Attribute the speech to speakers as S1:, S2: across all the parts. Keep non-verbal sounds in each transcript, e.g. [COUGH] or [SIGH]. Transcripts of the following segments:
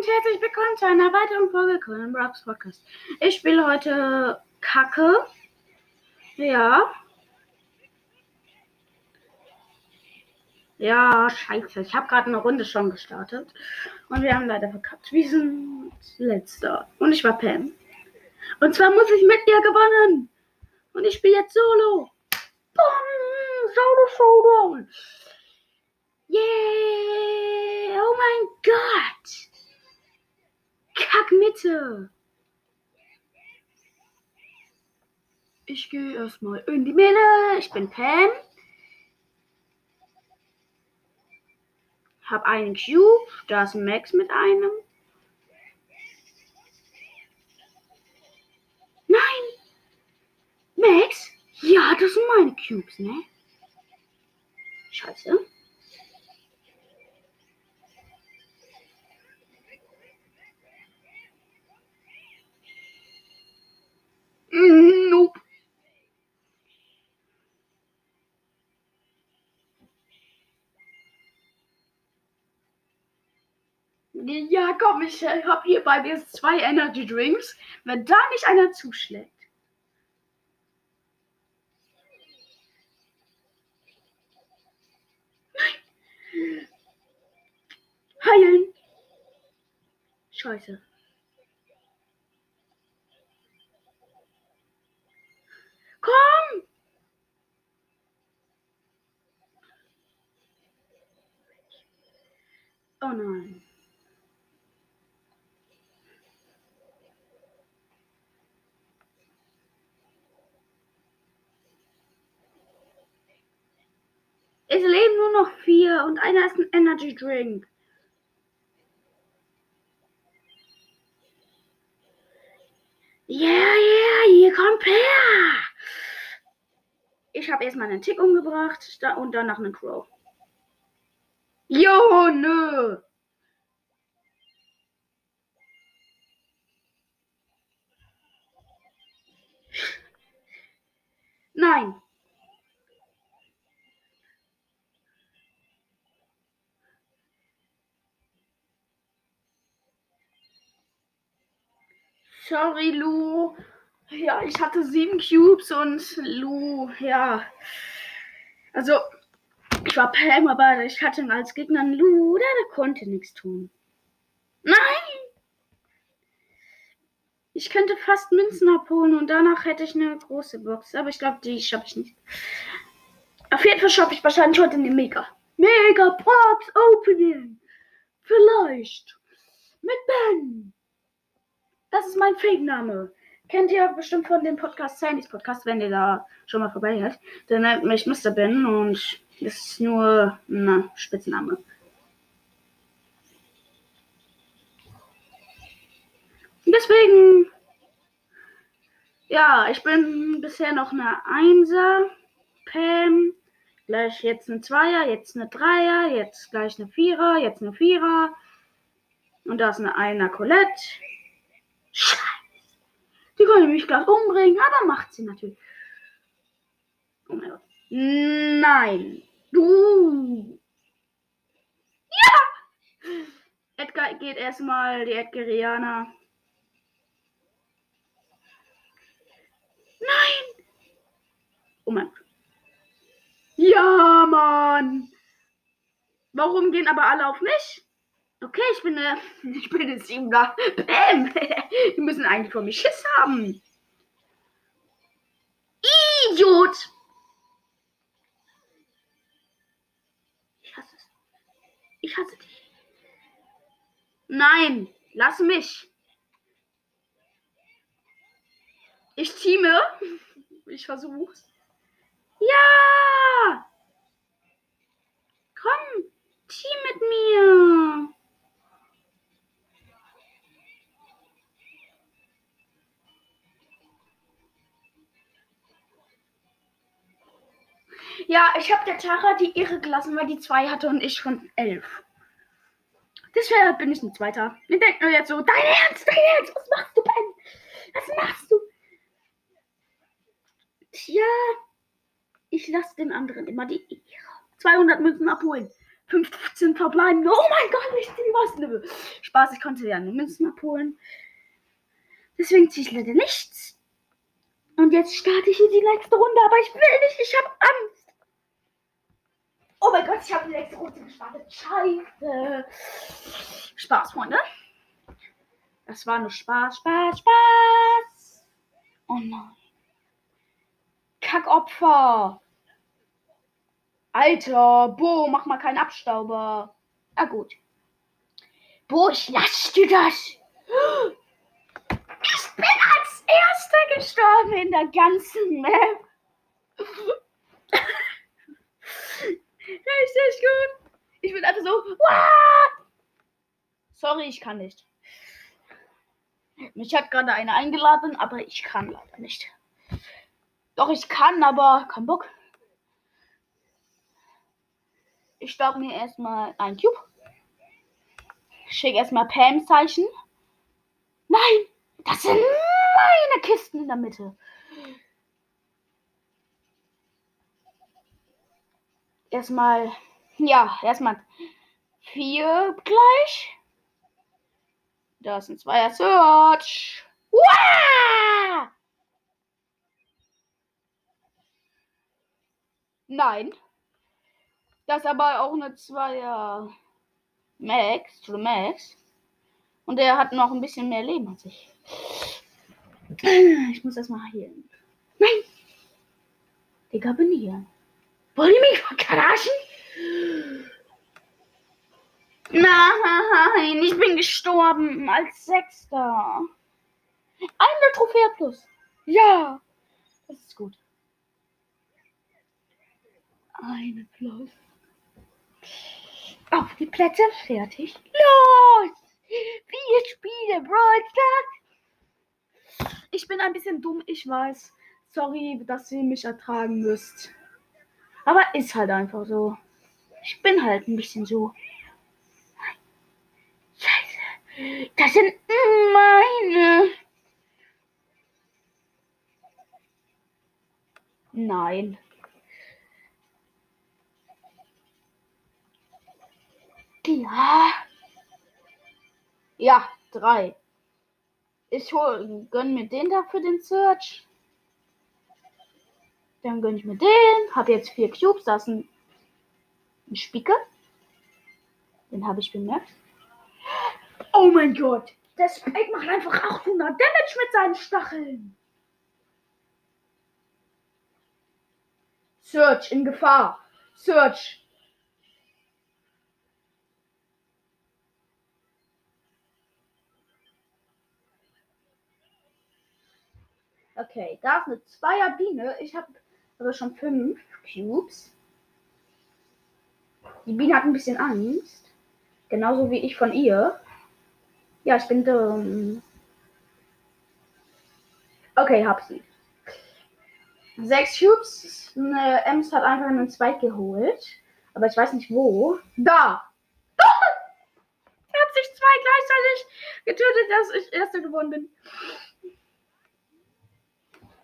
S1: und herzlich willkommen zu einer weiteren Folge Conan Brooks Podcast. Ich spiele heute Kacke. Ja. Ja, scheiße. Ich habe gerade eine Runde schon gestartet. Und wir haben leider verkackt. Wir sind letzter. Und ich war Pam. Und zwar muss ich mit ihr gewonnen. Und ich spiele jetzt Solo. Boom! Solo Showdown. Yeah! Oh mein Gott! Kackmitte! Ich gehe erstmal in die Mitte. Ich bin Pam. Hab einen Cube. Da ist Max mit einem. Nein! Max? Ja, das sind meine Cubes, ne? Scheiße. Ja, komm, ich äh, habe hier bei mir zwei Energy Drinks. Wenn da nicht einer zuschlägt. Nein. Heilen. Scheiße. Komm! Oh nein. Es leben nur noch vier und einer ist ein Energy Drink. Yeah, yeah, hier kommt her. Ich habe erstmal einen Tick umgebracht und danach einen Crow. Jo, nö. Nein. Sorry, Lu. Ja, ich hatte sieben Cubes und Lu, ja. Also, ich war Pam, aber ich hatte als Gegner einen Lu, der, der konnte nichts tun. Nein! Ich könnte fast Münzen abholen und danach hätte ich eine große Box. Aber ich glaube, die schaffe ich nicht. Auf jeden Fall schaffe ich wahrscheinlich heute eine Mega. Mega Box Opening. Vielleicht. Mit Ben. Das ist mein Fake-Name. Kennt ihr bestimmt von dem Podcast Sandys Podcast, wenn ihr da schon mal vorbei hört. Der nennt mich Mr. Ben und das ist nur ein Spitzname. Deswegen, ja, ich bin bisher noch eine Einser. Pam, gleich jetzt eine Zweier, jetzt eine Dreier, jetzt gleich eine Vierer, jetzt eine Vierer. Und da ist eine Einer Colette. Scheiße. Die könnte mich gleich umbringen, aber macht sie natürlich. Oh mein Gott. Nein. Du. Ja! Edgar geht erstmal, die Edgarianer. Nein! Oh mein Gott. Ja, Mann! Warum gehen aber alle auf mich? Okay, ich bin eine, [LAUGHS] ich bin eine Siebener. Bäm! [LAUGHS] Die müssen eigentlich vor mir Schiss haben. Idiot! Ich hasse es. Ich hasse dich. Nein, lass mich. Ich teame. [LAUGHS] Ich versuch's. Ja! Komm, team mit mir. Ja, ich habe der Tara die Ehre gelassen, weil die zwei hatte und ich schon elf. Deshalb bin ich ein Zweiter. Wir denken nur jetzt so, dein Ernst, dein Ernst, was machst du, Ben? Was machst du? Tja, ich lasse den anderen immer die Ehre. 200 Münzen abholen. 15 verbleiben. Oh mein Gott, ich ziehe was. Spaß, ich konnte ja nur Münzen abholen. Deswegen ziehe ich leider nichts. Und jetzt starte ich hier die nächste Runde, aber ich will nicht, ich habe Angst. Oh mein Gott, ich habe die nächste Runde gestartet. Scheiße. Spaß, Freunde. Das war nur Spaß, Spaß, Spaß. Oh nein. Kackopfer. Alter, Bo, mach mal keinen Abstauber. Na gut. Bo, ich lass dir das. Ich bin als erster gestorben in der ganzen Map. Richtig gut. Ich bin einfach so. What? Sorry, ich kann nicht. Mich hat gerade einer eingeladen, aber ich kann leider nicht. Doch, ich kann, aber kein Bock. Ich starte mir erstmal ein Cube. Schicke erstmal Pam-Zeichen. Nein, das sind meine Kisten in der Mitte. Erstmal, ja, erstmal vier gleich. Da ist ein Zweier Search. Nein. Das aber auch eine Zweier Max, zu Max. Und der hat noch ein bisschen mehr Leben als ich. Ich muss erstmal hier. Nein! Digga, bin hier. Wollt ihr mich verarschen? Nein, ich bin gestorben als Sechster. Eine Trophäe plus. Ja, das ist gut. Eine plus. Auf die Plätze, fertig. Los! Vier Spiele, Brawl. Ich bin ein bisschen dumm, ich weiß. Sorry, dass ihr mich ertragen müsst. Aber ist halt einfach so. Ich bin halt ein bisschen so. Scheiße. Das sind meine. Nein. Ja. Ja, drei. Ich hol, gönn mir den da für den Search. Dann gönne ich mir den. Habe jetzt vier Cubes. Da ist ein, ein Spieker. Den habe ich bemerkt. Oh mein Gott. Der Spike macht einfach 800 Damage mit seinen Stacheln. Search in Gefahr. Search. Okay, da ist eine Zweierbiene. Ich habe aber schon fünf Cubes. Die Biene hat ein bisschen Angst. Genauso wie ich von ihr. Ja, ich bin dumm. Okay, hab sie. Sechs Cubes. Eine Ems hat einfach einen Zweig geholt. Aber ich weiß nicht wo. Da! [LAUGHS] er hat sich zwei gleichzeitig getötet, dass ich Erster geworden bin.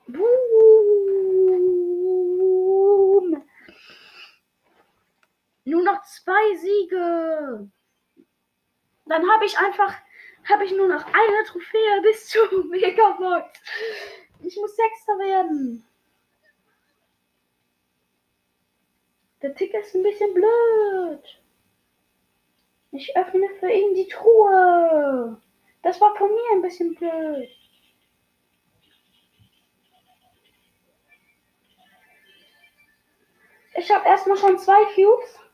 S1: Boom. Nur noch zwei Siege. Dann habe ich einfach, habe ich nur noch eine Trophäe bis zu [LAUGHS] Megabox. Ich muss Sechster werden. Der Ticker ist ein bisschen blöd. Ich öffne für ihn die Truhe. Das war von mir ein bisschen blöd. Ich habe erstmal schon zwei Cubes.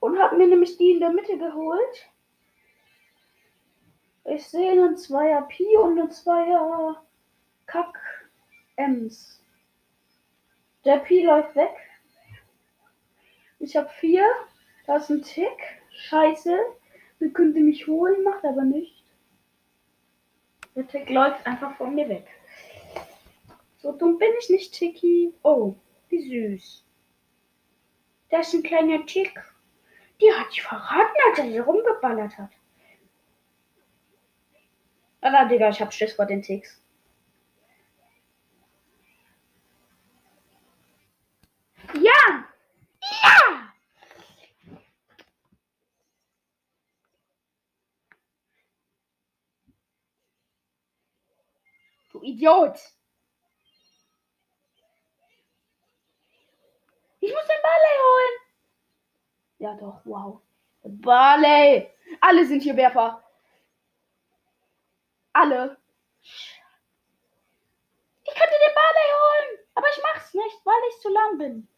S1: Und habe mir nämlich die in der Mitte geholt. Ich sehe einen Zweier Pi und einen Zweier Kack Ems. Der Pi läuft weg. Ich habe vier. Da ist ein Tick. Scheiße. Wir könnte mich holen, macht aber nicht. Der Tick läuft einfach von mir weg. So dumm bin ich nicht, Tiki. Oh. Wie süß. Das ist ein kleiner Tick. Die hat dich verraten, als er sie rumgeballert hat. Ah, Alter, Digga, ich hab Schiss vor den Ticks. Ja! Ja! Du Idiot! Ich muss den Ball holen! Ja doch, wow. Barley! Alle sind hier Werfer. Alle. Ich könnte den Barley holen, aber ich mach's nicht, weil ich zu lang bin.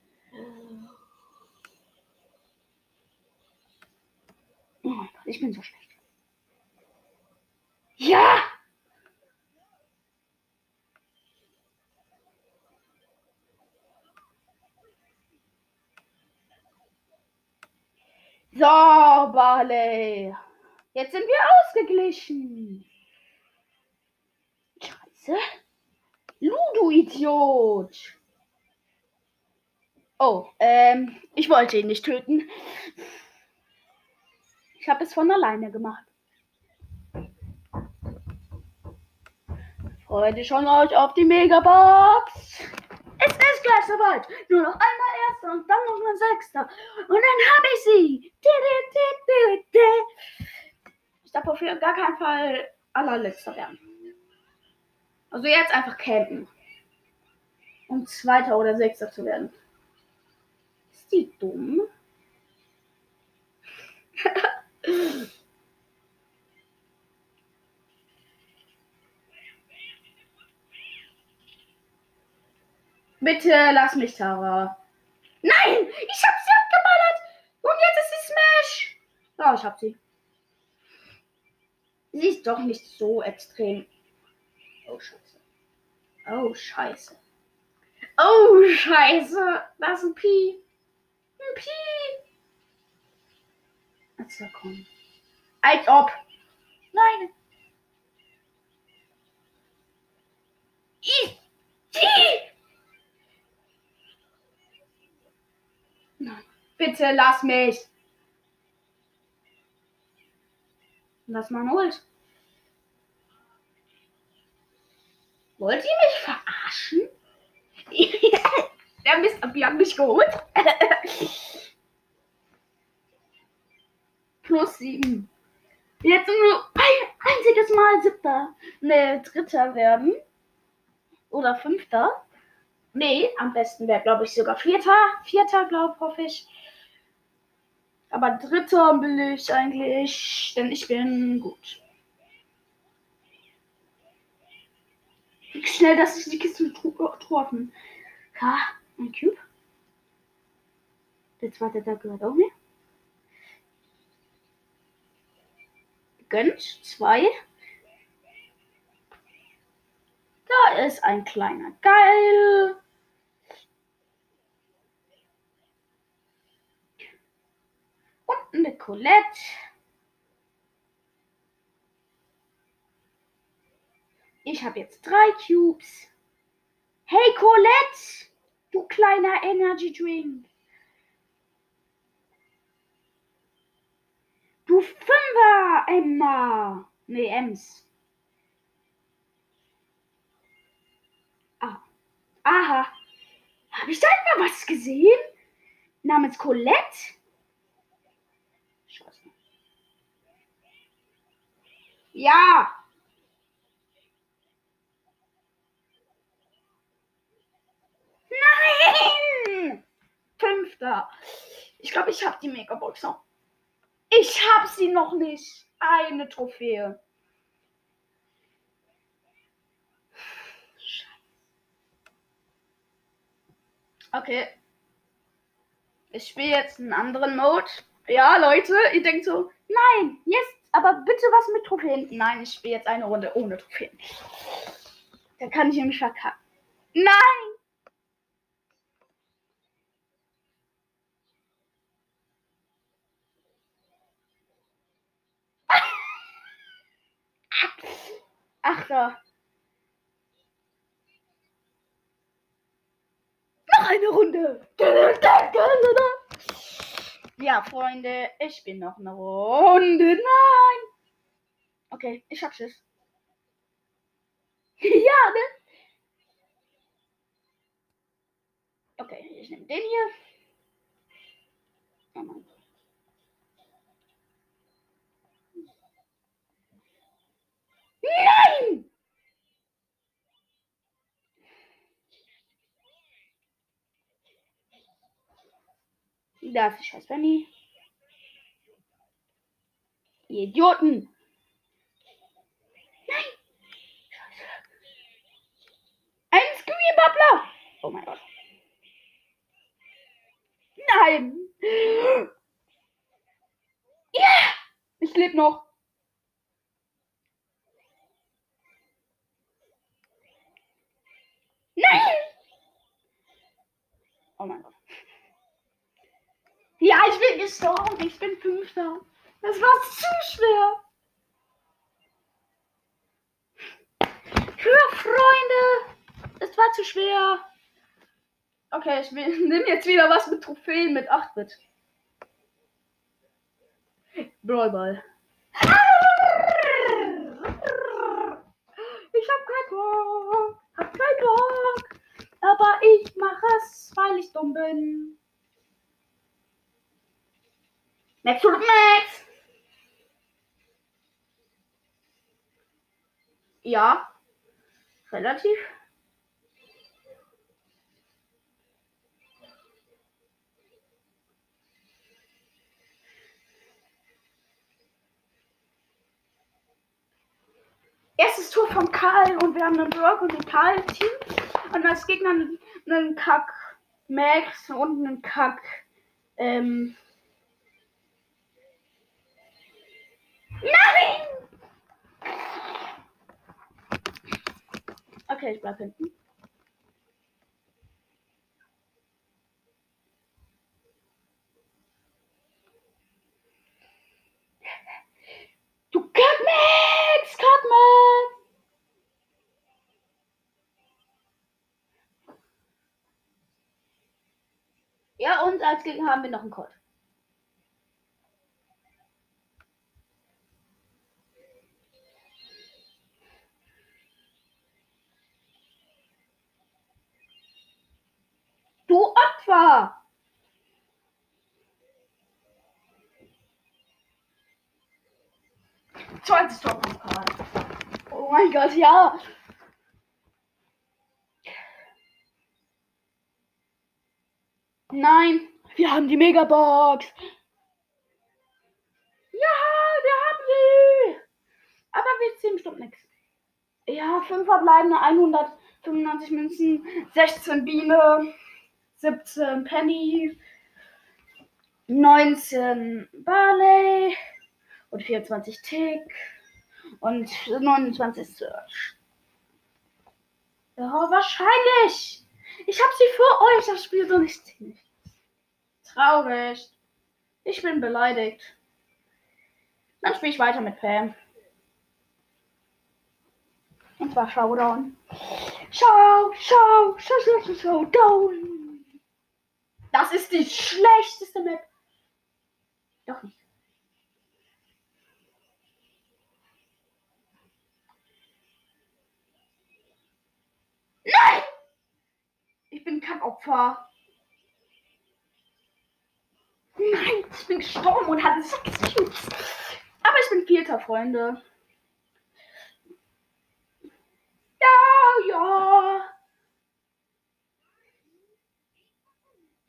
S1: Oh mein Gott, ich bin so schlecht. Ja! So, Barley. Jetzt sind wir ausgeglichen. Scheiße. Ludo, Idiot. Oh, ähm, ich wollte ihn nicht töten. Ich habe es von alleine gemacht. Freut ihr schon euch auf die Megabox? Es ist gleich soweit. Nur noch einmal erster und dann noch ein sechster. Und dann habe ich sie. Ich darf auf gar keinen Fall allerletzter werden. Also jetzt einfach campen. Um Zweiter oder Sechster zu werden. Ist die dumm? [LAUGHS] Bitte lass mich, Tara. Nein! Ich hab sie abgeballert! Und jetzt ist sie Smash! Ja, ich hab sie. Sie ist doch nicht so extrem. Oh, scheiße. Oh, scheiße. Oh, scheiße. Das ist ein Pi. Ein Pi. Also komm. Als ob. Nein. Ich. Die. Bitte lass mich. Lass mal holt. Wollt ihr mich verarschen? [LAUGHS] Der Mist, wir haben mich geholt. [LAUGHS] Plus sieben. Jetzt nur ein einziges Mal siebter. Ne, dritter werden. Oder fünfter. Nee, am besten wäre, glaube ich, sogar vierter. Vierter, glaube hoffe ich. Aber dritter will ich eigentlich, denn ich bin gut. Schnell, dass ich die Kiste getroffen. Ha, ein Cube. Der zweite, da gehört auch mir. Gönnt. Zwei. Da ist ein kleiner Geil. Und eine Colette. Ich habe jetzt drei Cubes. Hey Colette, du kleiner Energy Drink. Du Fünfer, Emma. Nee, Ems. Ah. Aha. Habe ich da immer was gesehen? Namens Colette? Ich weiß nicht. Ja. Nein! Fünfter. Ich glaube, ich habe die Megabox noch. Ich habe sie noch nicht. Eine Trophäe. Okay. Ich spiele jetzt einen anderen Mode. Ja, Leute, ihr denkt so, nein, jetzt, aber bitte was mit Trophäen. Nein, ich spiele jetzt eine Runde ohne Trophäen. Da kann ich nämlich verkacken. Nein! [LAUGHS] Achter. Noch eine Runde. Ja, Freunde, ich bin noch eine Runde. Nein. Okay, ich hab Schiss. [LAUGHS] ja, ne? Okay, ich nehme den hier. Oh Gott. Nein! Da ist scheiß Penny. Ihr Idioten. Nein. Scheiße. Ein Screen-Bubbler. Oh mein Gott. Nein. Ja. Ich lebe noch. Nein. Oh mein Gott. Bin gestorben. Ich bin Fünfter. Das war zu schwer. Für Freunde. Es war zu schwer. Okay, ich [LAUGHS] nehme jetzt wieder was mit Trophäen mit 8-Bit. Brawlball. Ich hab keinen Bock. Hab keinen Bock. Aber ich mache es, weil ich dumm bin. Max oder Max? Ja. Relativ. Erstes Tor von Karl und wir haben einen Brock und ein Karl-Team. Und als Gegner einen, einen Kack Max und einen Kack. Ähm. Nein! Okay, ich bleib hinten. Du Kackmax! Kackmax! Ja, und als Gegner haben wir noch einen Code. Du Opfer! Zweites Karl. Oh mein Gott, ja. Nein, wir haben die Megabox. Ja, wir haben sie. Aber wir ziehen bestimmt nichts. Ja, 5 verbleibende 195 Münzen, 16 Biene, 17 Penny, 19 Barley und 24 Tick und 29 Search. Ja, wahrscheinlich. Ich habe sie für euch, das Spiel so nicht. Traurig. Ich bin beleidigt. Dann spiele ich weiter mit Pam. Und zwar Showdown. Show, Show, Show, Show, Show, Showdown. Das ist die schlechteste Map. Doch nicht. Nein! Ich bin Kackopfer. Nein, ich bin gestorben und hatte sechs Cubes. Aber ich bin Vierter, Freunde. Ja, ja.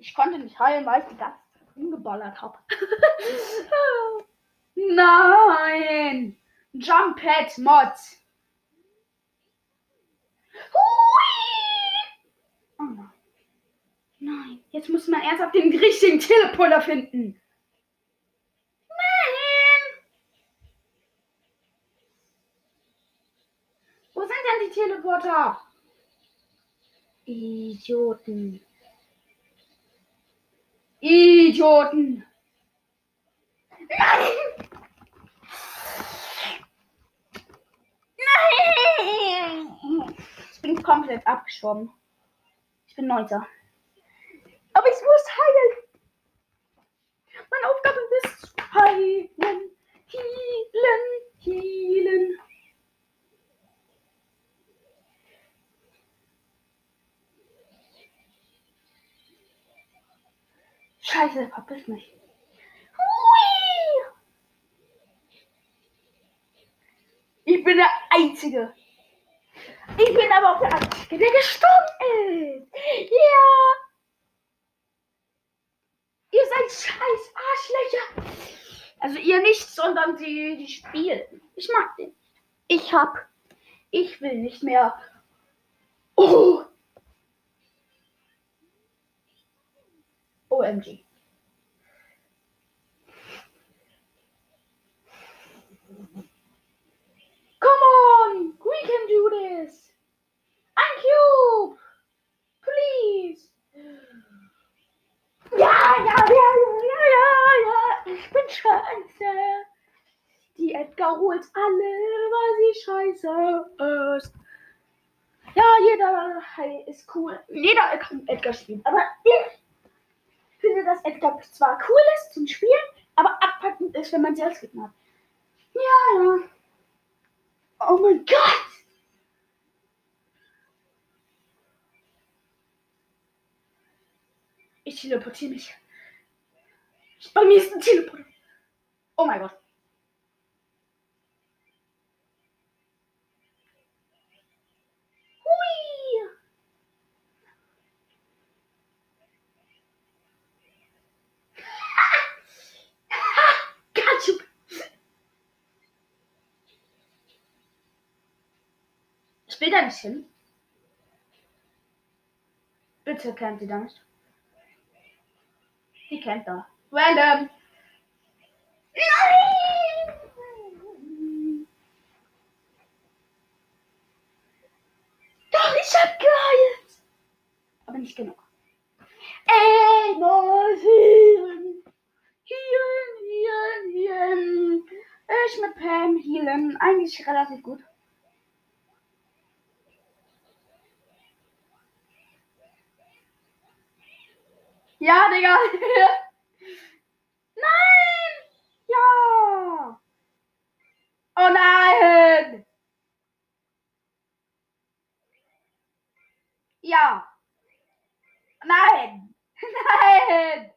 S1: Ich konnte nicht heilen, weil ich die ganze Zeit umgeballert habe. [LAUGHS] Nein! Jump Pad Mod. Hui! Oh nein. Nein, jetzt muss man erst auf den richtigen Teleporter finden. Nein! Wo sind denn die Teleporter? Idioten. Idioten. Nein! Nein! Ich bin komplett abgeschwommen. Ich bin Neunter. Aber ich muss heilen. Meine Aufgabe ist heilen. Healen. Healen. Scheiße, verpiss mich. Ich bin der Einzige. Ich bin aber auch der Einzige, der gestorben ist. Ja. Ihr seid scheiß Arschlöcher. Also ihr nicht, sondern die, die spielen. Ich mag den. Ich hab. Ich will nicht mehr. Oh. OMG. Come on! We can do this! Ein Cube! Please! Ja, ja, ja, ja, ja, ja, ich bin scheiße. Die Edgar holt alle, weil sie scheiße ist. Ja, jeder ist cool. Jeder kann Edgar spielen. Aber ich finde, dass Edgar zwar cool ist zum Spielen, aber abpackend ist, wenn man sie als Gegner hat. Ja, ja. Oh mein Gott! Ich teleportiere mich. Bei mir ist ein Teleporter. Oh mein Gott. Hui. Gatschuk. Ich will da nicht hin. Bitte kennt ihr da nicht. Die kennt da. Random. Nein! Doch, ich hab geheilt. Aber nicht genug. Ey, healen. Healen, healen, healen. Ich mit Pam healen. Eigentlich relativ gut. Ja, Digga. [LAUGHS] Nein! Ja! Oh nein! Ja! Nein! [LAUGHS] Nein!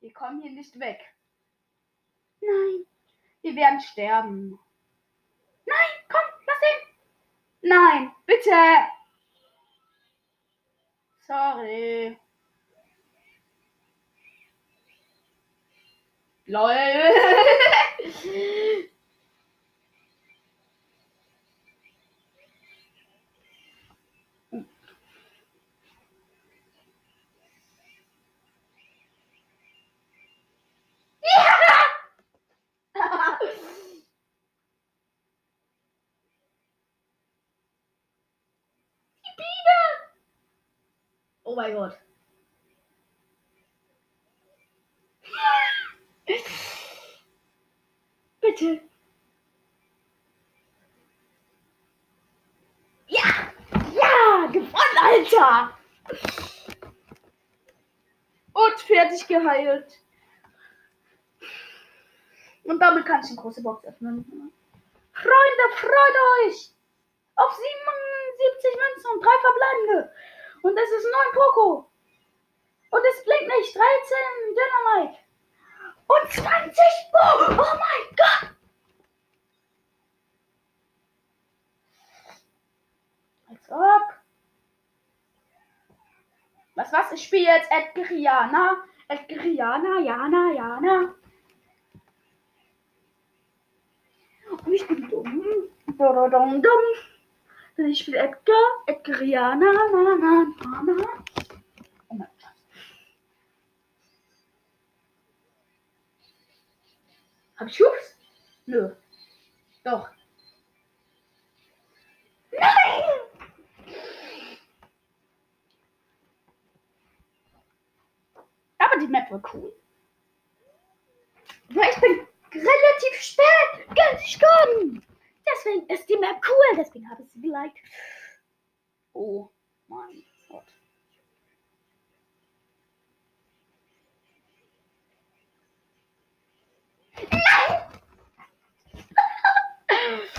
S1: Wir kommen hier nicht weg. Nein. Wir werden sterben. Nein, komm, lass ihn. Nein, bitte. Sorry. Lol. [LAUGHS] Die Biene! Oh mein Gott. [LAUGHS] Bitte. Ja! Ja! Gewonnen, Alter! Und fertig geheilt. Und damit kann ich eine große Box öffnen. Freunde, freut euch! Auf 77 Münzen und 3 verbleibende. Und es ist 9 Poco. Und es blinkt nicht. 13 Dynamite. Und 20 Bo. Oh mein Gott. Als ob. Was, was? Ich spiele jetzt Edgariana. Edgariana, Jana, Jana. Und ich bin dumm. Dum, dumm. Ich spiele Edgar. Edgariana, na, na, na, na. Oh mein Gott. Hab ich Hubs? Nö. Doch. Nein! Aber die Map war cool. Weil ich bin relativ spät ganz gestorben. Deswegen ist die Map cool. Deswegen habe ich sie geliked. Oh mein Gott. Nein! [LAUGHS]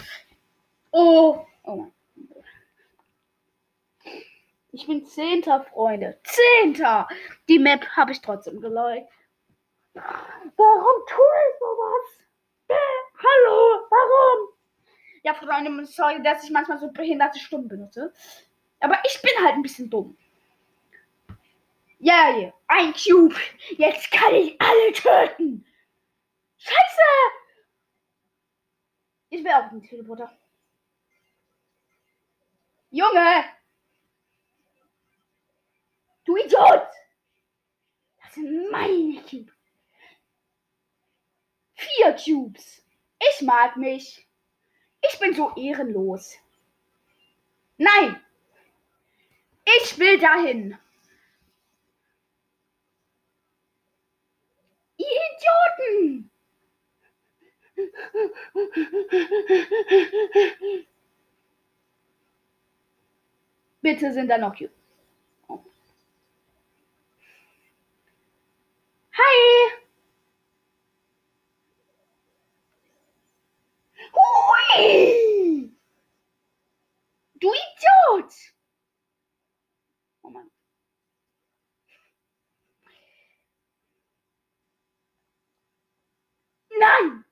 S1: Oh. Oh mein Gott. Ich bin Zehnter, Freunde. Zehnter! Die Map habe ich trotzdem geliked. Warum tue ich sowas? Äh, hallo, warum? Ja, Freunde, sorry, dass ich manchmal so behinderte Stimmen benutze. Aber ich bin halt ein bisschen dumm. Ja, yeah, ein Cube. Jetzt kann ich alle töten. Scheiße! Ich will auch einen Teleporter. Junge! Du Idiot! Das sind meine Cubes. Vier Cubes. Ich mag mich. Ich bin so ehrenlos. Nein! Ich will dahin. Ihr Idioten! Bitte sind da noch Cubes. Hi! Hui! Du Idiot! Oh Mann. Nein!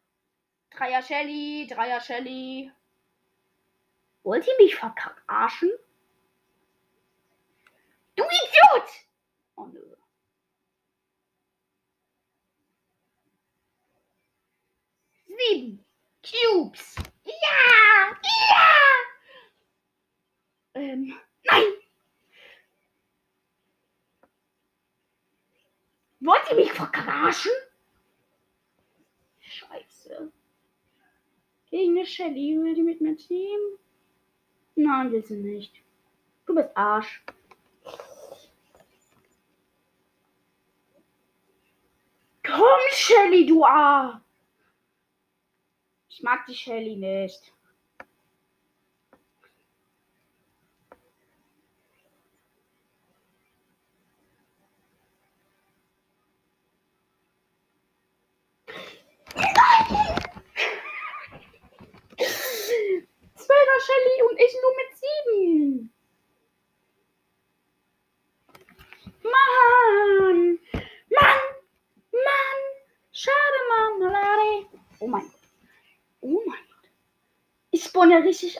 S1: Dreier Shelly, Dreier Shelly. Wollt ihr mich verarschen? Du Idiot! Oh nö. Sieben Cubes. Ja! Ja! Ähm, nein! Wollt ihr mich verarschen? Scheiße. Gegen eine Shelly will die mit mir Team? Nein, will sie nicht. Du bist Arsch. Komm, Shelly, du A. Ich mag die Shelly nicht. Zwölfer Shelly und ich nur mit sieben. Mann! Mann! Mann! Schade, Mann! Lade. Oh mein Gott. Oh mein Gott. Ja richtig.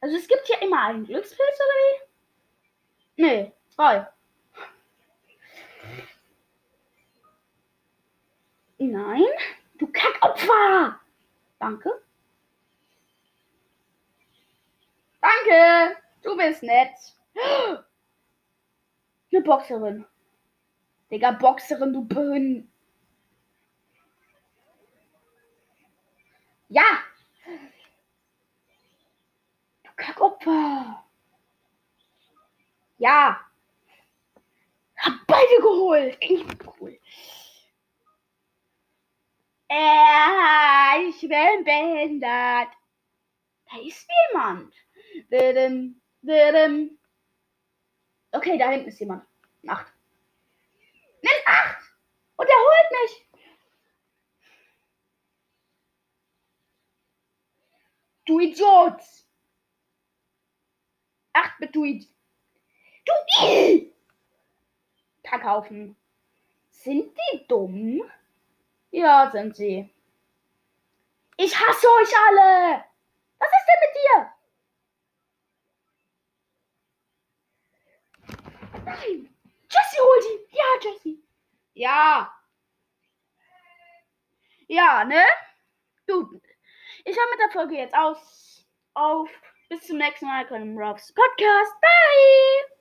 S1: Also es gibt hier immer einen Glückspilz oder wie? Nee, zwei. Nein, du Kackopfer! Danke. Danke, du bist nett. Eine Boxerin. Digga, Boxerin, du Behün. Ja! Du Kackopfer! Ja! Hab beide geholt! Ich bin cool. Äh, ich bin behindert. Da ist jemand. Didim, didim. Okay, da hinten ist jemand. Acht. Nimm acht! Und er holt mich! Du Idiot! Acht mit du Idiot. Du! Kackhaufen. Sind die dumm? Ja, sind sie. Ich hasse euch alle! Was ist denn mit dir? Nein! Jesse holt ihn! Ja, Jesse! Ja! Ja, ne? Gut. Ich höre mit der Folge jetzt aus. Auf. Bis zum nächsten Mal. Colin Rocks Podcast. Bye!